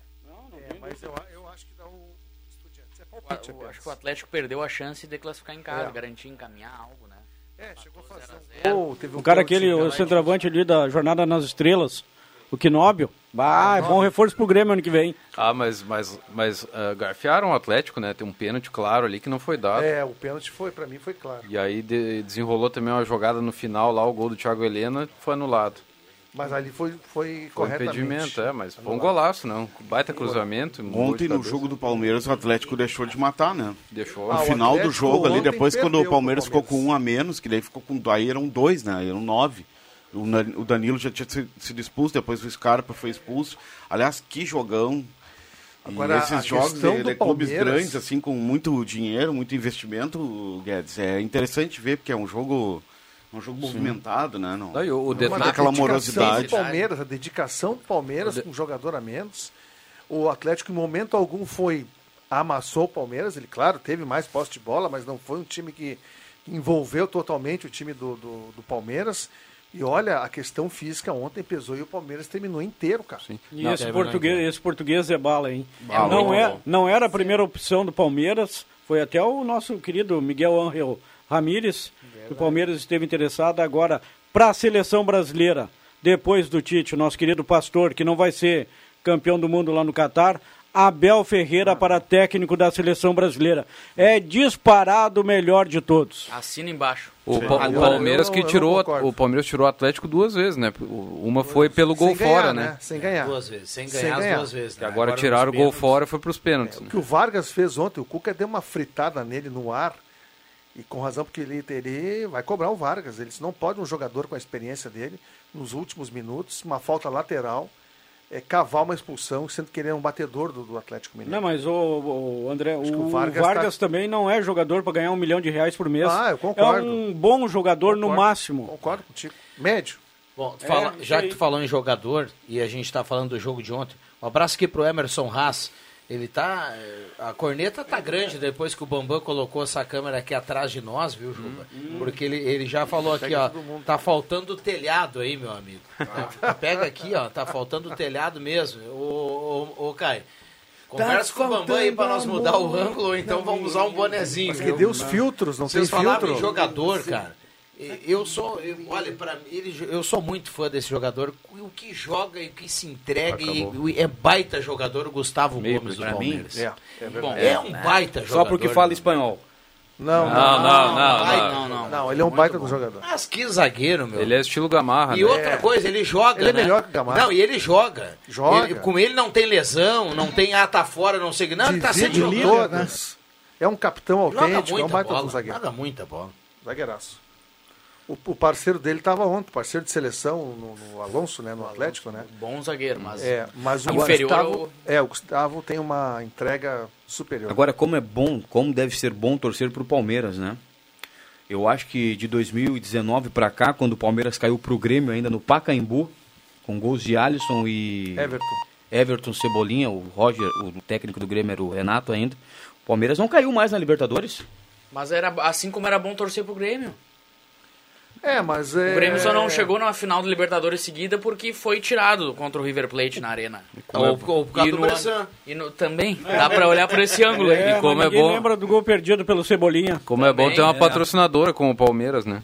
É, mas eu, eu acho que dá o Estudiantes. É palpite Eu acho que o Atlético perdeu a chance de classificar em casa, É. garantir encaminhar algo, né? É, chegou a fazer um gol, teve um O cara aquele, o centroavante ali da Jornada nas Estrelas, o Quinóbio. Bah, é bom reforço pro Grêmio ano que vem. Ah, mas, mas, mas ah, garfiaram o Atlético, né? Tem um pênalti claro ali que não foi dado. É, o pênalti foi, pra mim foi claro. E aí de- desenrolou também uma jogada no final lá, o gol do Thiago Helena foi anulado. Mas ali foi, foi Foi corretamente. impedimento, é, mas foi um golaço, não. Baita cruzamento. Ontem no jogo do Palmeiras o Atlético deixou de matar, né? Deixou. No Ah, o final do jogo ali, depois quando o pro Palmeiras ficou com um a menos, que daí ficou com. Aí eram dois, né? Eram nove. O Danilo já tinha se- sido expulso, depois o Scarpa foi expulso. Aliás, que jogão. Agora, e a esses jogos de, de clubes Palmeiras- grandes, assim, com muito dinheiro, muito investimento, Guedes, é interessante ver, porque é um jogo, um jogo movimentado, né? Não, Daí, o- o não detalhe- aquela morosidade. do Palmeiras, a dedicação do Palmeiras com um jogador a menos. O Atlético, em momento algum, foi amassou o Palmeiras. Ele, claro, teve mais posse de bola, mas não foi um time que envolveu totalmente o time do, do, do Palmeiras. E olha, a questão física ontem pesou e o Palmeiras terminou inteiro, cara. E esse, português, esse português é bala, hein? Bala. não, É é, não era a primeira opção do Palmeiras, foi até o nosso querido Miguel Ángel Ramírez, que o Palmeiras esteve interessado agora para a seleção brasileira, depois do Tite, o nosso querido pastor, que não vai ser campeão do mundo lá no Catar. Abel Ferreira para técnico da seleção brasileira. É disparado o melhor de todos. Assina embaixo. O, Pa- o Palmeiras que tirou o Palmeiras tirou o Atlético duas vezes, né? Uma foi pelo gol Sem ganhar, fora, né? né? Sem ganhar. Duas vezes, sem Sem ganhar, as ganhar. duas vezes. Né? agora, tiraram o gol fora e foi pros pênaltis. né? O que o Vargas fez ontem, o Cuca deu uma fritada nele no ar. E com razão, porque ele, ele vai cobrar o Vargas. Ele disse, não pode um jogador com a experiência dele, nos últimos minutos, uma falta lateral, é, cavar uma expulsão, sendo que ele é um batedor do, do Atlético Mineiro. Não, mas o, o André, o, que o Vargas, Vargas tá- também não é jogador para ganhar um milhão de reais por mês. Ah, eu concordo. É um bom jogador no Concordo. máximo. Concordo contigo. Médio. Bom, É, fala- já que tu falou em jogador e a gente está falando do jogo de ontem, um abraço aqui pro Emerson Haas. Ele tá. eh, A corneta tá grande depois que o Bambam colocou essa câmera aqui atrás de nós, viu, Juba? Porque ele, ele já falou aqui, ó. Tá faltando telhado aí, meu amigo. Tá- Pega aqui, ó. Tá faltando telhado mesmo. Ô, ô, ô Caio. Conversa com o Bambam aí pra nós mudar o ângulo, ou então vamos usar um bonezinho. Mas que dê os filtros, não Vocês tem filtro. em jogador, cara. Eu sou, eu- olha, para ele, eu sou muito fã desse jogador. O que joga e o que se entrega e, e é baita jogador o Gustavo Gomes do pra mim, Palmeiras. é, é Bom, verdade. é um baita jogador. Só porque fala espanhol. Não, Não, não, não, não. não, não. Não, ele é um baita do jogador. Mas que zagueiro, meu. Ele é estilo Gamarra, E né? outra coisa, ele joga, Ele é né? melhor que o Gamarra. Não, e ele joga. Joga. Ele- com ele não tem lesão, não tem ah, tá fora, não sei o que. Não, ele tá Divide jogando. todas. É um capitão autêntico, é um baita bola, zagueiro. joga muita bola. Zagueiraço. O, o parceiro dele estava ontem, parceiro de seleção no, no Alonso, né, no Atlético, né? Bom zagueiro, mas. É, mas o inferior Gustavo, ao- é, o Gustavo tem uma entrega superior. Agora, como é bom, como deve ser bom torcer pro Palmeiras, né? Eu acho que de 2019 para cá, quando o Palmeiras caiu pro Grêmio ainda no Pacaembu, com gols de Alisson e Everton. Everton Cebolinha, o Roger, o técnico do Grêmio era o Renato ainda. O Palmeiras não caiu mais na Libertadores. Mas era assim como era bom torcer pro Grêmio. É, mas é... O Grêmio só não chegou na final do Libertadores seguida porque foi tirado contra o River Plate na arena. Ou, ou por causa E do no, Bressan. e no- também, dá pra olhar por esse ângulo aí. É, E como é bom- lembra do gol perdido pelo Cebolinha. Como é bom Também, ter uma é. patrocinadora como o Palmeiras, né?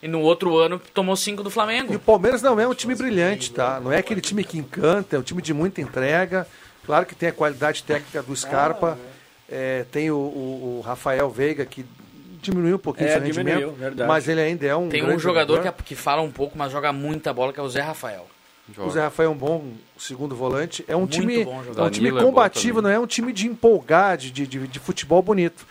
E no outro ano tomou cinco do E Flamengo. o Palmeiras não é um time brilhante, tá? Não é aquele time que encanta, é um time de muita entrega. Claro que tem a qualidade técnica do Scarpa, é, tem o, o- o Rafael Veiga que diminuiu um pouquinho É, seu rendimento, diminuiu, verdade. mas ele ainda é um Tem um grande jogador que, é- que fala um pouco, mas joga muita bola, que é o Zé Rafael. O Zé Rafael é um bom segundo volante. É um Muito time, bom é jogador. um time é combativo, também. não é um time de empolgar, de, de, de- de futebol bonito.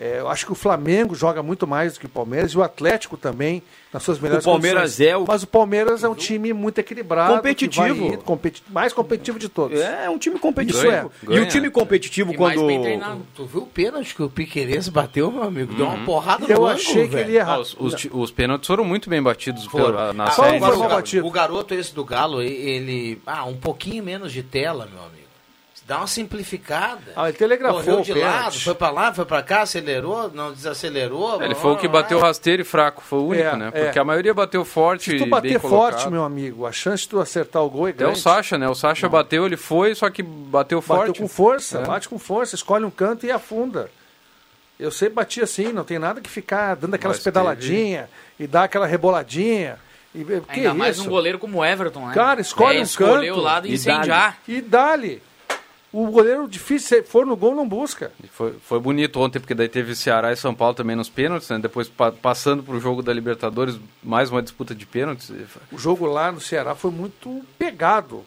É, eu acho que o Flamengo joga muito mais do que o Palmeiras e o Atlético também, nas suas melhores O Palmeiras condições. é o- Mas o Palmeiras é um time muito equilibrado. que Competitivo. competi- mais competitivo de todos. É um time competitivo. Isso é. E Ganha. o time competitivo E mais quando bem treinado. Tu viu o pênalti que o Piqueires bateu, meu amigo? Deu Uhum. uma porrada no Eu ângulo, achei que velho. ele ia Ah, os, os, os pênaltis foram muito bem batidos Foram. pela- na Ah, Só série. mal o, batido. o garoto esse do Galo, ele. Ah, um pouquinho menos de tela, meu amigo. Dá uma simplificada. Ah, ele telegrafou Correu de lado, foi pra lá, foi pra cá, acelerou, não desacelerou. Ele foi o que bateu rasteiro e fraco, foi o único, É, né? é. Porque a maioria bateu forte Se tu bater bem forte, colocado. meu amigo, a chance de tu acertar o gol é Até grande. o Sacha, né? O Sacha bateu, ele foi, só que bateu forte. Bateu com força, É. bate com força, escolhe um canto e afunda. Eu sempre bati assim, não tem nada que ficar dando aquelas Mas pedaladinhas e dar aquela reboladinha. E, que Ainda mais isso? um goleiro como o Everton, né? Cara, escolhe é, um canto o lado e e incendiar. E dá-lhe. O goleiro difícil, se for no gol, não busca. Foi, foi bonito ontem, porque daí teve Ceará e São Paulo também nos pênaltis, né? Depois pa- passando pro jogo da Libertadores, mais uma disputa de pênaltis. O jogo lá no Ceará foi muito pegado.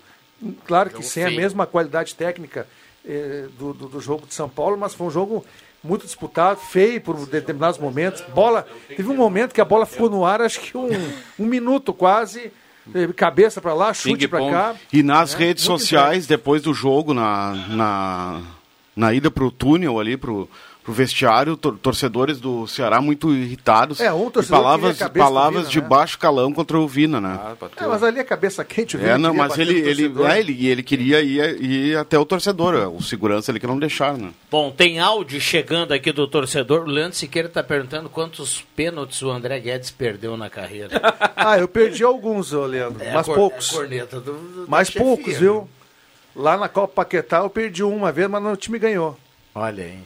Claro que Jogo sem a mesma qualidade técnica eh, do, do, do jogo de São Paulo, mas foi um jogo muito disputado, feio por determinados momentos. Bola, teve um momento que a bola ficou no ar, acho que um, um minuto quase, cabeça pra lá, chute pra cá. E nas É, redes muito sociais, depois do jogo, na, na, na ida pro túnel ali, pro, pro vestiário, tor- torcedores do Ceará muito irritados. É, um E torcedor palavras, a palavras Vina, de né? baixo calão contra o Vina, né? É, mas ali é cabeça quente, o É, Vina não, queria mas ele, ele, é, ele, ele queria ir, ir até o torcedor, é, o segurança ali que não deixaram, né? Bom, tem áudio chegando aqui do torcedor. O Leandro Siqueira está perguntando quantos pênaltis o André Guedes perdeu na carreira. *laughs* Ah, eu perdi alguns, ô Leandro, É a mas poucos. é a corneta do- do- mas chefia, poucos, viu? Lá na Copa Paquetá eu perdi uma vez, mas o time ganhou. Olha aí.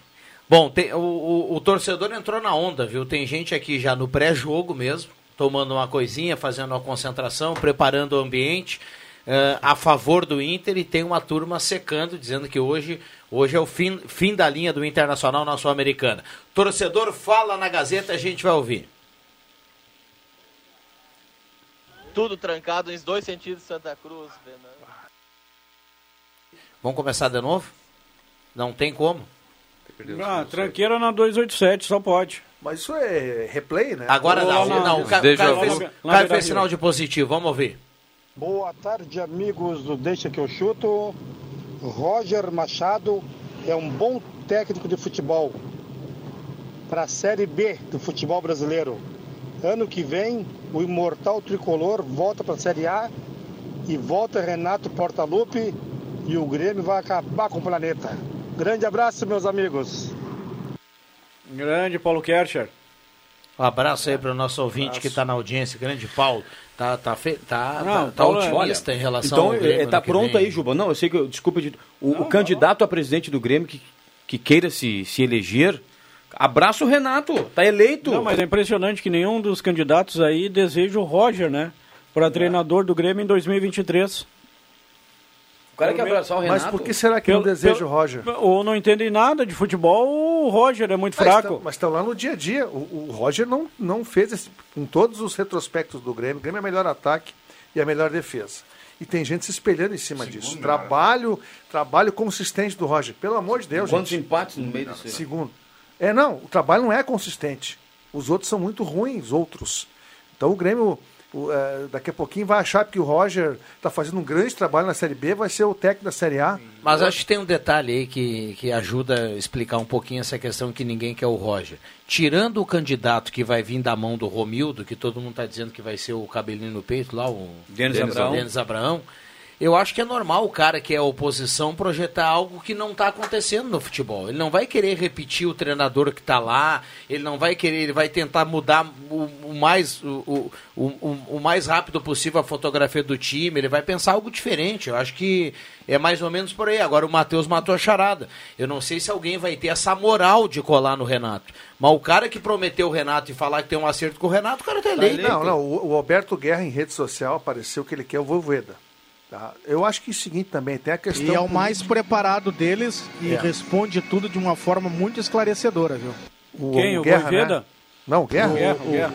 Bom, tem- o, o- o torcedor entrou na onda, viu? Tem gente aqui já no pré-jogo mesmo, tomando uma coisinha, fazendo uma concentração, preparando o ambiente eh, a favor do Inter e tem uma turma secando, dizendo que hoje, hoje é o fim, fim da linha do Internacional na Sul-Americana. Torcedor fala na Gazeta, a gente vai ouvir. Tudo trancado nos dois sentidos de Santa Cruz, Fernando. Vamos começar de novo? Não tem como. Ah, tranqueira na 287, só pode. Mas isso é replay, né? Agora Ou não, não, o Ca- o Deixa Caio eu- fez, Caio fez sinal de positivo, vamos ouvir. Boa tarde, amigos do Deixa que eu chuto. Roger Machado é um bom técnico de futebol para a Série B do futebol brasileiro. Ano que vem, o imortal tricolor volta para a Série A e volta Renato Portaluppi e o Grêmio vai acabar com o planeta. Grande abraço, meus amigos. Grande Paulo Kercher. Um abraço aí para o nosso ouvinte que está na audiência, grande Paulo. Tá, tá, fe... tá, Não, tá, tá Paulo, otimista olha, em relação então, ao Grêmio. é, tá que pronto vem. aí, Juba. Não, eu sei que, eu- desculpa, de- o, o candidato a presidente do Grêmio que, que queira se, se eleger, abraça o Renato, tá eleito. Não, mas é impressionante que nenhum dos candidatos aí deseja o Roger, né? Para treinador do Grêmio em 2023. O cara quer abraçar o Mas Renato. por que será que não deseja o Roger? Ou não entendem nada de futebol, o Roger é muito Mas fraco. estão- Mas estão lá no dia a dia. O, o Roger não, não fez esse, em todos os retrospectos do Grêmio. O Grêmio é o melhor ataque e a melhor defesa. E tem gente se espelhando em cima disso. Trabalho, trabalho consistente do Roger. Pelo amor de Deus, Quantos gente. empates no meio desse... Segundo. É, não, o trabalho não é consistente. Os outros são muito ruins, outros. Então o Grêmio, o, é, daqui a pouquinho, vai achar que o Roger está fazendo um grande trabalho na Série B, vai ser o técnico da Série A. Mas acho que tem um detalhe aí que, que ajuda a explicar um pouquinho essa questão que ninguém quer o Roger. Tirando o candidato que vai vir da mão do Romildo, que todo mundo está dizendo que vai ser o cabelinho no peito lá, o Denis Abraão. Denis Abraão, eu acho que é normal o cara que é oposição projetar algo que não está acontecendo no futebol. Ele não vai querer repetir o treinador que está lá, ele não vai querer, ele vai tentar mudar o, o mais, o, o, o, mais rápido possível a fotografia do time, ele vai pensar algo diferente. Eu acho que é mais ou menos por aí. Agora o Matheus matou a charada. Eu não sei se alguém vai ter essa moral de colar no Renato. Mas o cara que prometeu o Renato e falar que tem um acerto com o Renato, o cara tá eleito. Não, não, o, o Alberto Guerra em rede social apareceu que ele quer o Voivoda. Tá? Eu acho que é o seguinte também, tem a questão... E é o mais preparado deles e É. responde tudo de uma forma muito esclarecedora, viu? O, o Guerra, né? Não, o Guerra. O- Guerra, o- Guerra.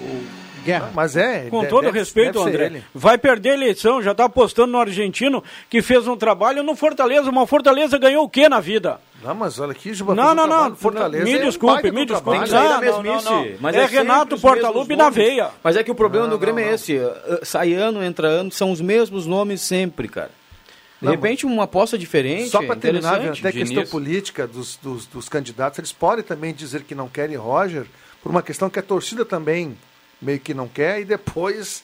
Guerra. Mas é... Com de- todo deve- respeito, deve André, ele. vai perder a eleição, já está apostando no argentino que fez um trabalho no Fortaleza, mas o Fortaleza ganhou o que na vida? Não, mas olha aqui, Juba, Não, não, não, Fortaleza me é um desculpe, baita me desculpe. Não, não, não, não. Mas É sempre Renato os mesmos Portaluppi na veia. Mas é que o problema Não, do Grêmio não, é esse. uh, Sai ano, entra ano, são os mesmos nomes sempre, cara. De Não, repente, uma aposta diferente. Só para é terminar, até a questão política dos, dos, dos candidatos, eles podem também dizer que não querem Roger, por uma questão que a torcida também meio que não quer, e depois,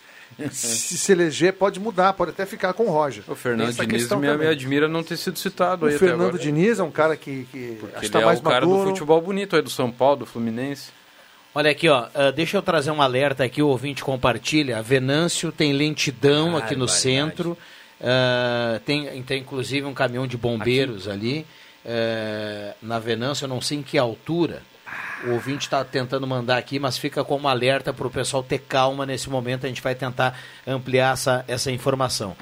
se se eleger, pode mudar, pode até ficar com o Roger. O Fernando Essa Diniz questão me, me também. admira não ter sido citado O aí Fernando agora. Diniz é um cara que, que acho que Ele tá é mais o cara maduro. do futebol bonito aí do São Paulo, do Fluminense. Olha aqui, ó, ah, deixa eu trazer um alerta aqui, o ouvinte compartilha. A Venâncio tem lentidão aqui no centro, ah, tem, tem inclusive um caminhão de bombeiros ali. ah, na Venâncio, eu não sei em que altura. O ouvinte está tentando mandar aqui, mas fica como alerta para o pessoal ter calma nesse momento. A gente vai tentar ampliar essa, essa informação.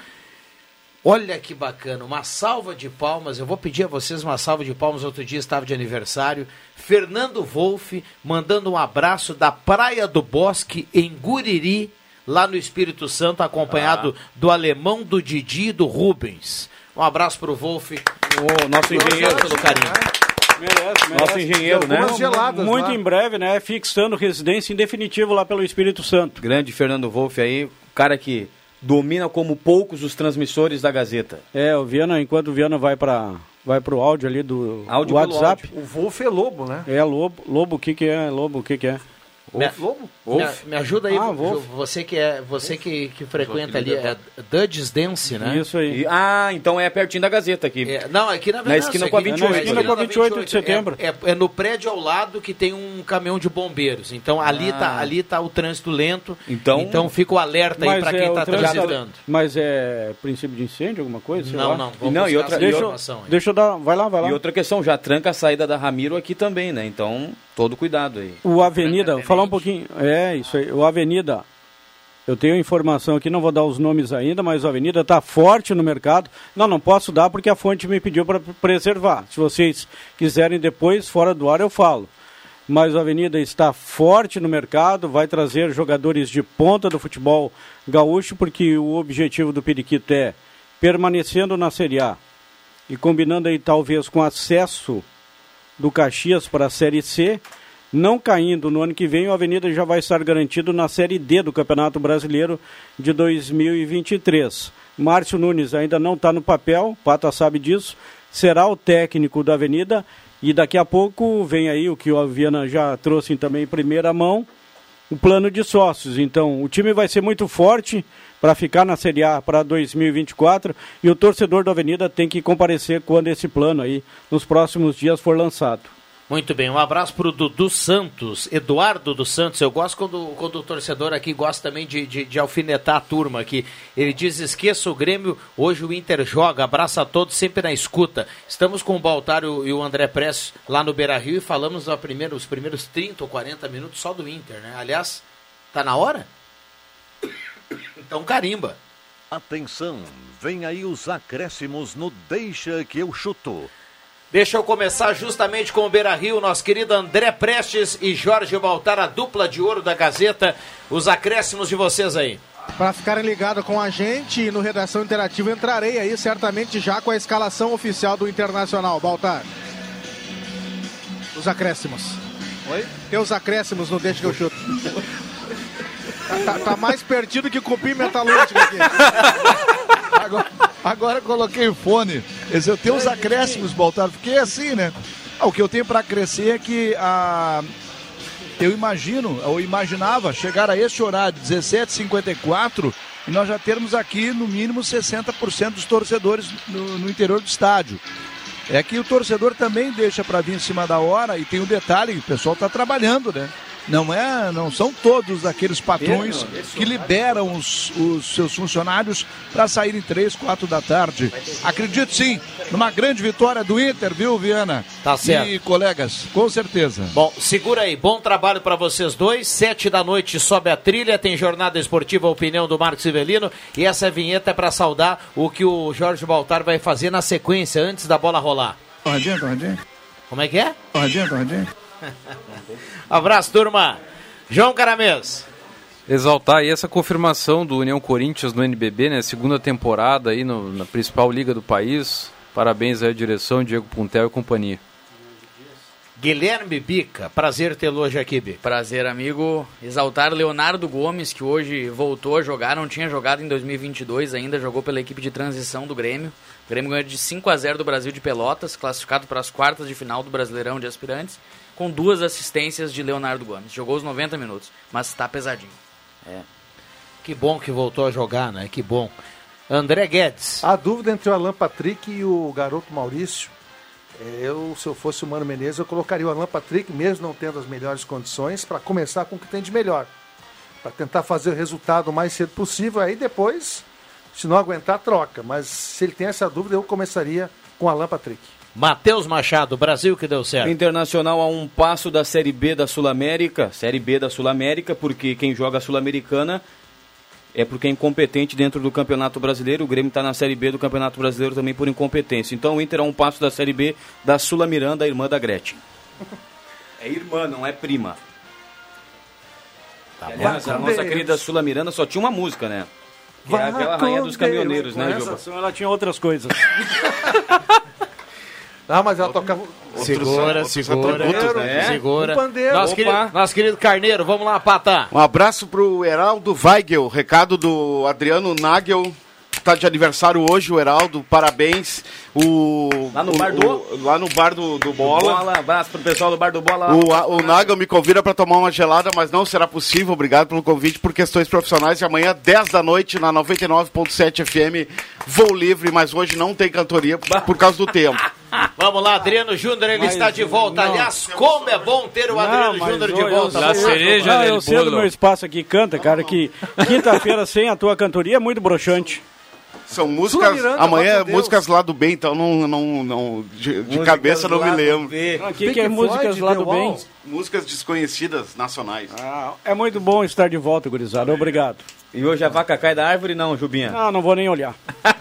Olha que bacana, uma salva de palmas. Eu vou pedir a vocês uma salva de palmas. Outro dia estava de aniversário. Fernando Wolff mandando um abraço da Praia do Bosque, em Guriri, lá no Espírito Santo, acompanhado do alemão, do Didi e do Rubens. Um abraço para o Wolff. O nosso engenheiro. pelo carinho. Merece, merece. Nosso engenheiro, né? Geladas Muito em breve, né? Fixando residência em definitivo lá pelo Espírito Santo. Grande Fernando Wolff aí, o cara que domina como poucos os transmissores da Gazeta. É, o Viana, enquanto o Viana vai para vai pro áudio ali do Áudio WhatsApp. O Wolf é lobo, né? É, Lobo. Lobo, o que que é? Lobo, o que que é? Me, Lobo? me, me ajuda aí, Ah, Wolf. você que é você que, que frequenta ali, é Dudge's Dance, né? Isso aí. E- ah, então é pertinho da Gazeta aqui. É, não, aqui na Na verdade. esquina com a aqui- 28. na esquina com a 28 de setembro. É, é- é no prédio ao lado que tem um caminhão de bombeiros. Então ali, Ah. tá, ali tá o trânsito lento. Então- então fica o alerta aí para quem é, está transitando. Mas é princípio de incêndio, alguma coisa? Não, lá? não, vamos Não, e outra- Deixa, eu- informação aí. deixa eu dar. Vai lá, vai lá. E outra questão, já tranca a saída da Ramiro aqui também, né? Então, todo cuidado aí. O Avenida, vou falar um pouquinho. É, isso aí. O Avenida, eu tenho informação aqui, não vou dar os nomes ainda, mas o Avenida está forte no mercado. Não, não posso dar porque a fonte me pediu para preservar. Se vocês quiserem depois, fora do ar, eu falo. Mas o Avenida está forte no mercado, vai trazer jogadores de ponta do futebol gaúcho, porque o objetivo do Periquito é permanecendo na Série A e combinando aí talvez com acesso do Caxias para a Série C, não caindo no ano que vem, o Avenida já vai estar garantido na Série D do Campeonato Brasileiro de 2023. Márcio Nunes ainda não está no papel, Pata sabe disso, será o técnico da Avenida e daqui a pouco vem aí o que o Viana já trouxe também em primeira mão, o plano de sócios. Então, o time vai ser muito forte para ficar na Série A para 2024 e o torcedor da Avenida tem que comparecer quando esse plano aí nos próximos dias for lançado. Muito bem, um abraço para o Dudu Santos, Eduardo dos Santos. Eu gosto quando, quando o torcedor aqui gosta também de, de, de alfinetar a turma aqui. Ele diz: esqueça o Grêmio, hoje o Inter joga. Abraço a todos, sempre na escuta. Estamos com o Baltário e o André Prestes lá no Beira Rio e falamos os primeiros 30 ou 40 minutos só do Inter, né? Aliás, tá na hora? Então carimba. Atenção, vem aí os acréscimos no Deixa que eu chuto. Deixa eu começar justamente com o Beira Rio, nosso querido André Prestes e Jorge Baltar, a dupla de ouro da Gazeta. Os acréscimos de vocês aí. Para ficarem ligados com a gente no Redação Interativa, entrarei aí certamente já com a escalação oficial do Internacional. Baltar. Os acréscimos. Oi? Tem os acréscimos no Deixa que eu *laughs* chuto. Tá, tá- tá mais perdido que cupim metalúrgico aqui. *laughs* Agora, agora coloquei o fone. Eu tenho os acréscimos, Baltar, porque é assim, né? Ah, o que eu tenho para crescer é que a. Eu imagino, eu imaginava chegar a esse horário, 17h54, e nós já termos aqui no mínimo 60% dos torcedores no, no interior do estádio. É que o torcedor também deixa para vir em cima da hora e tem um detalhe, o pessoal está trabalhando, né? Não é, não são todos aqueles patrões que liberam os, os seus funcionários para saírem três, quatro da tarde. Acredito sim, numa grande vitória do Inter, viu, Viana? Tá certo. E colegas, com certeza. Bom, segura aí, bom trabalho para vocês dois. Sete da noite sobe a trilha, tem jornada esportiva, opinião do Marcos Ivelino. E essa vinheta é para saudar o que o Jorge Baltar vai fazer na sequência, antes da bola rolar. Torradinha, torradinha. Como é que é? Torradinha, torradinha. *laughs* Abraço, turma. João Caramês. Exaltar aí essa confirmação do União Corinthians no NBB, né? Segunda temporada aí no- na principal liga do país. Parabéns aí à direção, Diego Puntel e companhia. Guilherme Bica, prazer tê-lo hoje aqui, Bica. Prazer, amigo. Exaltar Leonardo Gomes, que hoje voltou a jogar, não tinha jogado em 2022 ainda, jogou pela equipe de transição do Grêmio. O Grêmio ganhou de 5 a 0 do Brasil de Pelotas, classificado para as quartas de final do Brasileirão de Aspirantes, com duas assistências de Leonardo Gomes. Jogou os 90 minutos, mas está pesadinho. É. Que bom que voltou a jogar, né? Que bom. André Guedes. A dúvida entre o Alan Patrick e o garoto Maurício. é, Eu, se eu fosse o Mano Menezes, eu colocaria o Alan Patrick, mesmo não tendo as melhores condições, para começar com o que tem de melhor. Para tentar fazer o resultado o mais cedo possível. Aí depois, se não aguentar, troca. Mas se ele tem essa dúvida, eu começaria com o Alan Patrick. Matheus Machado, Brasil que deu certo. Internacional a um passo da Série B da Sul-América, Série B da Sul-América, porque quem joga a Sul-Americana é porque é incompetente dentro do Campeonato Brasileiro. O Grêmio está na Série B do Campeonato Brasileiro também por incompetência. Então o Inter a um passo da Série B da Sula Miranda, a irmã da Gretchen. *laughs* É irmã, não é prima. Tá Aliás, a nossa querida Sula Miranda só tinha uma música, né? Que é aquela rainha dos caminhoneiros, Deus. né, Juba? ela tinha outras coisas. *laughs* Ah, mas ela tocava. Segura, segura, atributos, é, né? segura. Um pandeiro. Nosso Opa. querido, nosso querido Carneiro, vamos lá, Pata. Um abraço pro Heraldo Weigel, recado do Adriano Nagel, tá de aniversário hoje, o Heraldo, parabéns. O, Lá no o- bar do- o- lá no bar do, do Bola. Bola, abraço pro pessoal do Bar do Bola. lá. O, a- o Nagel me convida para tomar uma gelada, mas não será possível. Obrigado pelo convite por questões profissionais. E amanhã, 10 da noite, na 99.7 FM, voo livre, mas hoje não tem cantoria por causa do tempo. *laughs* Vamos lá, Adriano Júnior, ele Mas, está de volta. não. Aliás, como é bom ter o Adriano mas Júnior de eu- volta. Eu, Vamos lá. não, eu sei do meu espaço aqui, canta, cara, que *laughs* quinta-feira sem a tua cantoria é muito broxante. São músicas. amanhã, músicas lá do bem, então não. não, não de de cabeça não me lembro. O que que é músicas lá do bem? Músicas desconhecidas nacionais. É muito bom estar de volta, gurizada. Obrigado. E hoje a vaca cai da árvore, não, Jubinha? Ah, não vou nem olhar. *laughs*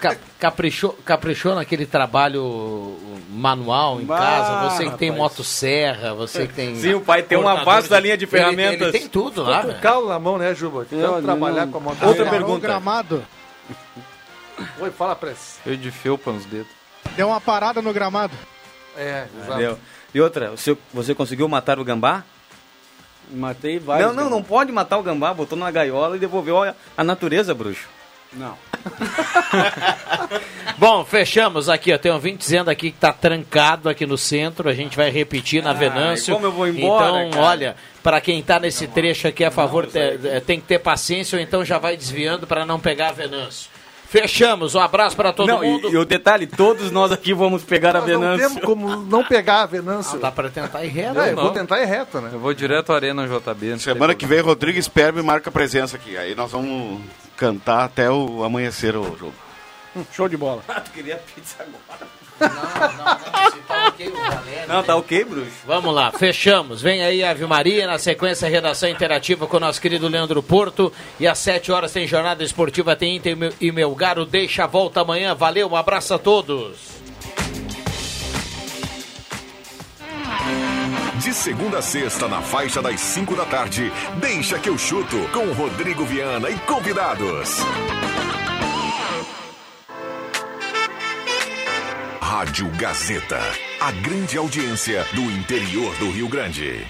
Ca- Caprichou, caprichou naquele trabalho manual em Bah, casa, você que tem rapaz. motosserra, você que tem. Sim, o pai tem uma vasta linha de Ele tem- ferramentas. Ele, tem tudo lá, com calo na mão, né, Juba? Eu trabalhar não- com a moto. Outra pergunta. gramado. *laughs* Oi, fala, Press. Cheio de felpa nos dedos. Deu uma parada no gramado. É, exato. E outra, você, você conseguiu matar o gambá? Matei vários. Não, não, não pode matar o gambá, botou na gaiola e devolveu a, a natureza, bruxo. Não. *laughs* Bom, fechamos aqui, ó. Tem um ouvinte dizendo aqui que tá trancado aqui no centro. A gente vai repetir na Ai, Venâncio. como eu vou embora, Então, cara. olha, para quem tá nesse trecho aqui, a favor, te- eh, tem que ter paciência ou então já vai desviando para não pegar a Venâncio. Fechamos. Um abraço para todo não, e- mundo. E, o detalhe, todos nós aqui vamos pegar a Nós não Venâncio. temos como não pegar a Venâncio. Dá para tentar ir reto. É, eu Não, vou não. tentar ir reto, né? Eu vou direto à Arena JB. não Semana que vem, Rodrigo Sperbe marca presença aqui. Aí nós vamos cantar até o amanhecer o jogo. Show de bola. Ah, tu queria pizza agora. tá Não, tá ok, bruxo? Vamos lá, fechamos. Vem aí a Ave Maria, na sequência, a redação interativa com o nosso querido Leandro Porto. E às 7 horas tem jornada esportiva, tem Inter e Mel- e Melgaro. Deixa a volta amanhã. Valeu, um abraço a todos. De segunda a sexta, na faixa das 5 da tarde, deixa que eu chuto com Rodrigo Viana e convidados. Rádio Gazeta, a grande audiência do interior do Rio Grande.